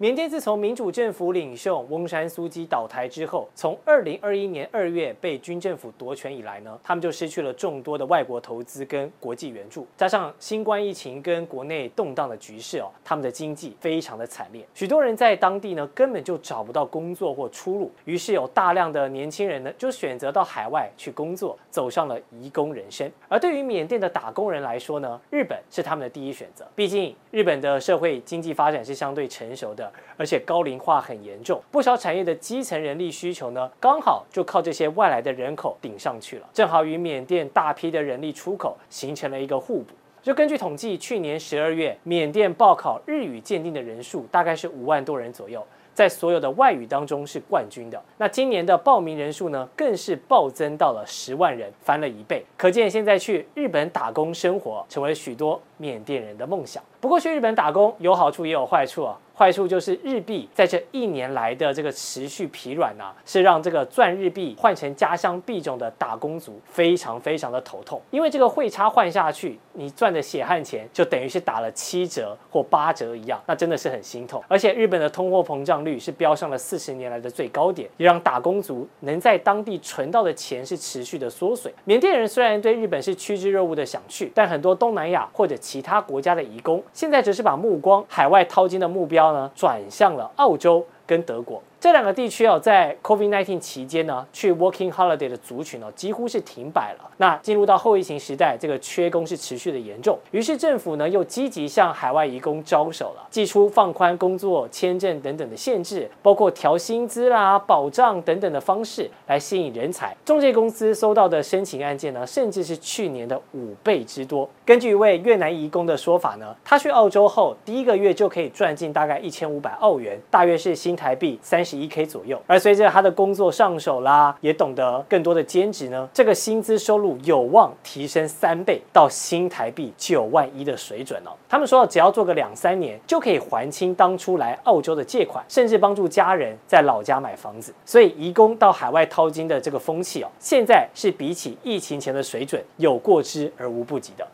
缅甸自从民主政府领袖翁山苏姬倒台之后，从二零二一年二月被军政府夺权以来呢，他们就失去了众多的外国投资跟国际援助，加上新冠疫情跟国内动荡的局势哦，他们的经济非常的惨烈，许多人在当地呢根本就找不到工作或出路，于是有大量的年轻人呢就选择到海外去工作，走上了移工人生。而对于缅甸的打工人来说呢，日本是他们的第一选择，毕竟日本的社会经济发展是相对成熟的。而且高龄化很严重，不少产业的基层人力需求呢，刚好就靠这些外来的人口顶上去了，正好与缅甸大批的人力出口形成了一个互补。就根据统计，去年十二月，缅甸报考日语鉴定的人数大概是五万多人左右，在所有的外语当中是冠军的。那今年的报名人数呢，更是暴增到了十万人，翻了一倍。可见现在去日本打工生活，成为许多缅甸人的梦想。不过去日本打工有好处也有坏处啊。坏处就是日币在这一年来的这个持续疲软呐、啊，是让这个赚日币换成家乡币种的打工族非常非常的头痛。因为这个汇差换下去，你赚的血汗钱就等于是打了七折或八折一样，那真的是很心痛。而且日本的通货膨胀率是飙上了四十年来的最高点，也让打工族能在当地存到的钱是持续的缩水。缅甸人虽然对日本是趋之若鹜的想去，但很多东南亚或者其他国家的移工，现在只是把目光海外淘金的目标。呢，转向了澳洲跟德国。这两个地区哦，在 COVID-19 期间呢，去 Working Holiday 的族群哦，几乎是停摆了。那进入到后疫情时代，这个缺工是持续的严重。于是政府呢，又积极向海外移工招手了，祭出放宽工作签证等等的限制，包括调薪资啦、保障等等的方式来吸引人才。中介公司收到的申请案件呢，甚至是去年的五倍之多。根据一位越南移工的说法呢，他去澳洲后，第一个月就可以赚进大概一千五百澳元，大约是新台币三十一 K 左右，而随着他的工作上手啦，也懂得更多的兼职呢，这个薪资收入有望提升三倍到新台币九万一的水准哦。他们说，只要做个两三年，就可以还清当初来澳洲的借款，甚至帮助家人在老家买房子。所以，移工到海外淘金的这个风气哦，现在是比起疫情前的水准有过之而无不及的。